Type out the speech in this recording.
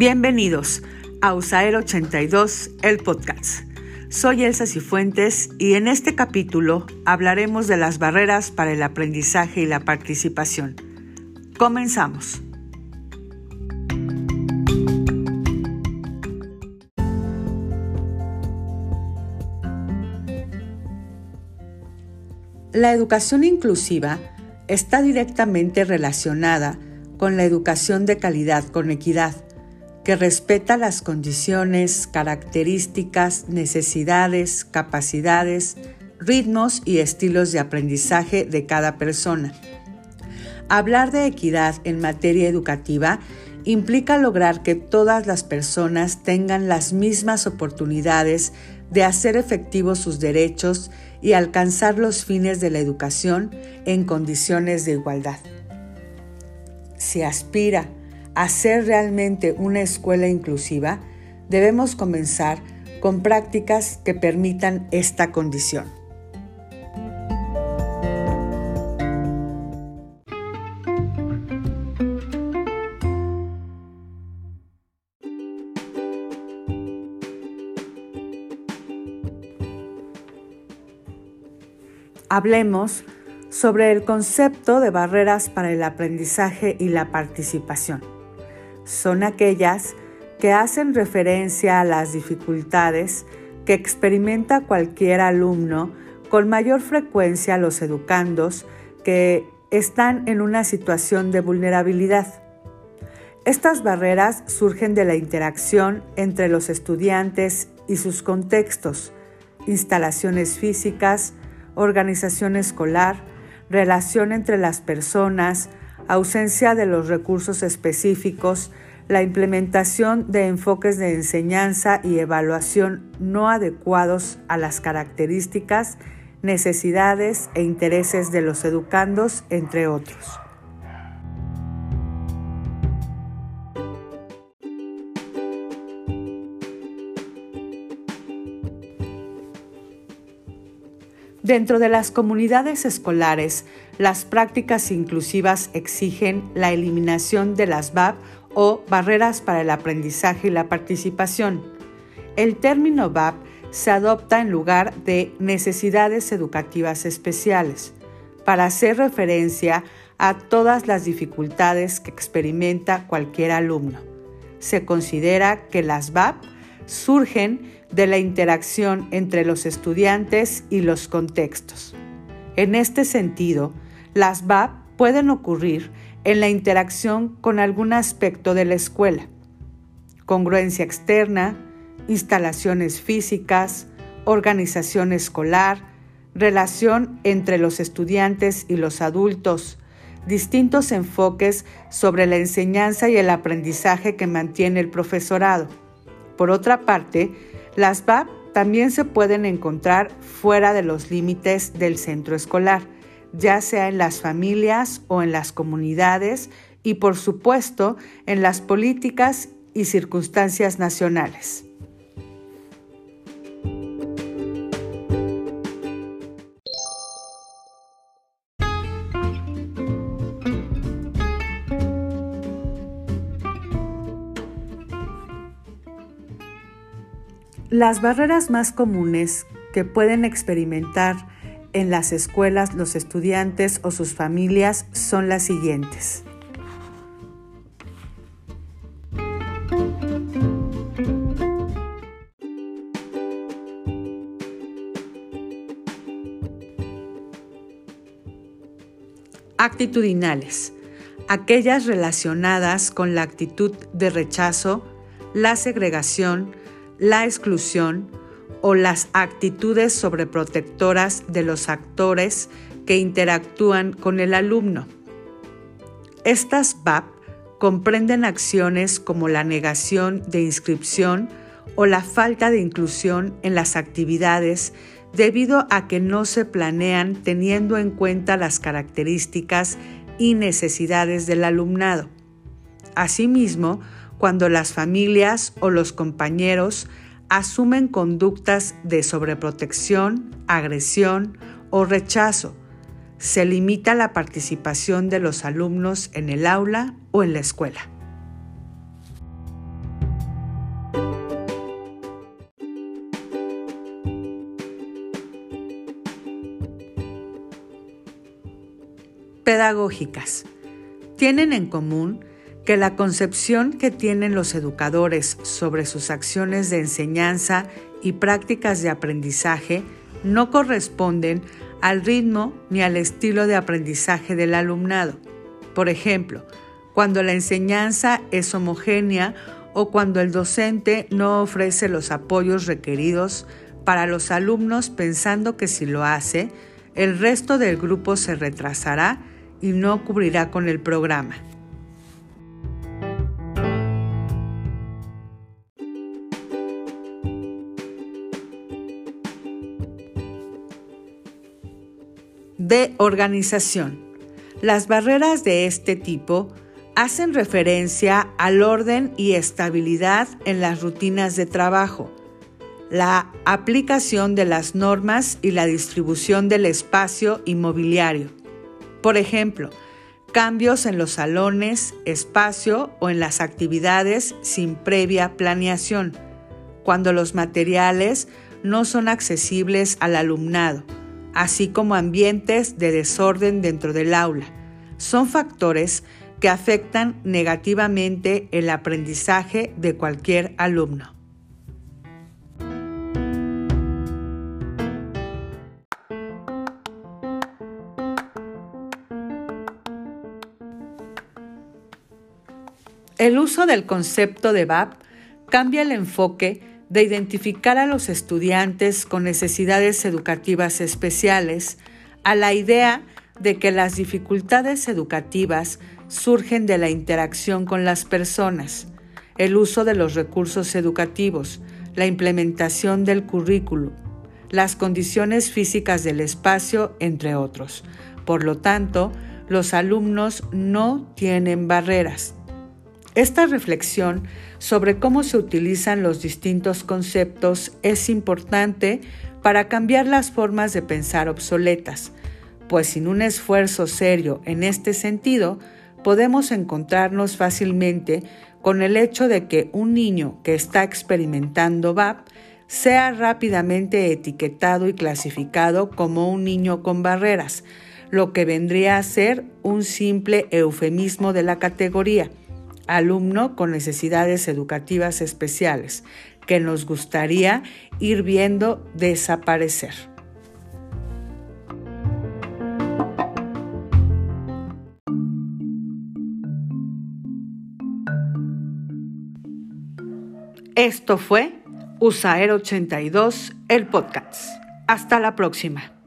Bienvenidos a USAER 82, el podcast. Soy Elsa Cifuentes y en este capítulo hablaremos de las barreras para el aprendizaje y la participación. Comenzamos. La educación inclusiva está directamente relacionada con la educación de calidad con equidad, que respeta las condiciones, características, necesidades, capacidades, ritmos y estilos de aprendizaje de cada persona. Hablar de equidad en materia educativa implica lograr que todas las personas tengan las mismas oportunidades de hacer efectivos sus derechos y alcanzar los fines de la educación en condiciones de igualdad. Si aspira a ser realmente una escuela inclusiva, debemos comenzar con prácticas que permitan esta condición. hablemos sobre el concepto de barreras para el aprendizaje y la participación. Son aquellas que hacen referencia a las dificultades que experimenta cualquier alumno con mayor frecuencia los educandos que están en una situación de vulnerabilidad. Estas barreras surgen de la interacción entre los estudiantes y sus contextos, instalaciones físicas, organización escolar, relación entre las personas, ausencia de los recursos específicos, la implementación de enfoques de enseñanza y evaluación no adecuados a las características, necesidades e intereses de los educandos, entre otros. Dentro de las comunidades escolares, las prácticas inclusivas exigen la eliminación de las BAP o barreras para el aprendizaje y la participación. El término BAP se adopta en lugar de necesidades educativas especiales, para hacer referencia a todas las dificultades que experimenta cualquier alumno. Se considera que las BAP surgen de la interacción entre los estudiantes y los contextos. En este sentido, las BAP pueden ocurrir en la interacción con algún aspecto de la escuela. Congruencia externa, instalaciones físicas, organización escolar, relación entre los estudiantes y los adultos, distintos enfoques sobre la enseñanza y el aprendizaje que mantiene el profesorado. Por otra parte, las BAP también se pueden encontrar fuera de los límites del centro escolar, ya sea en las familias o en las comunidades y por supuesto en las políticas y circunstancias nacionales. Las barreras más comunes que pueden experimentar en las escuelas los estudiantes o sus familias son las siguientes. Actitudinales. Aquellas relacionadas con la actitud de rechazo, la segregación, la exclusión o las actitudes sobreprotectoras de los actores que interactúan con el alumno. Estas BAP comprenden acciones como la negación de inscripción o la falta de inclusión en las actividades debido a que no se planean teniendo en cuenta las características y necesidades del alumnado. Asimismo, cuando las familias o los compañeros asumen conductas de sobreprotección, agresión o rechazo. Se limita la participación de los alumnos en el aula o en la escuela. Pedagógicas. Tienen en común que la concepción que tienen los educadores sobre sus acciones de enseñanza y prácticas de aprendizaje no corresponden al ritmo ni al estilo de aprendizaje del alumnado. Por ejemplo, cuando la enseñanza es homogénea o cuando el docente no ofrece los apoyos requeridos para los alumnos pensando que si lo hace, el resto del grupo se retrasará y no cubrirá con el programa. De organización. Las barreras de este tipo hacen referencia al orden y estabilidad en las rutinas de trabajo, la aplicación de las normas y la distribución del espacio inmobiliario. Por ejemplo, cambios en los salones, espacio o en las actividades sin previa planeación, cuando los materiales no son accesibles al alumnado, así como ambientes de desorden dentro del aula. Son factores que afectan negativamente el aprendizaje de cualquier alumno. El uso del concepto de VAP cambia el enfoque de identificar a los estudiantes con necesidades educativas especiales a la idea de que las dificultades educativas surgen de la interacción con las personas, el uso de los recursos educativos, la implementación del currículo, las condiciones físicas del espacio, entre otros. Por lo tanto, los alumnos no tienen barreras. Esta reflexión sobre cómo se utilizan los distintos conceptos es importante para cambiar las formas de pensar obsoletas, pues sin un esfuerzo serio en este sentido, podemos encontrarnos fácilmente con el hecho de que un niño que está experimentando VAP sea rápidamente etiquetado y clasificado como un niño con barreras, lo que vendría a ser un simple eufemismo de la categoría alumno con necesidades educativas especiales, que nos gustaría ir viendo desaparecer. Esto fue USAER 82, el podcast. Hasta la próxima.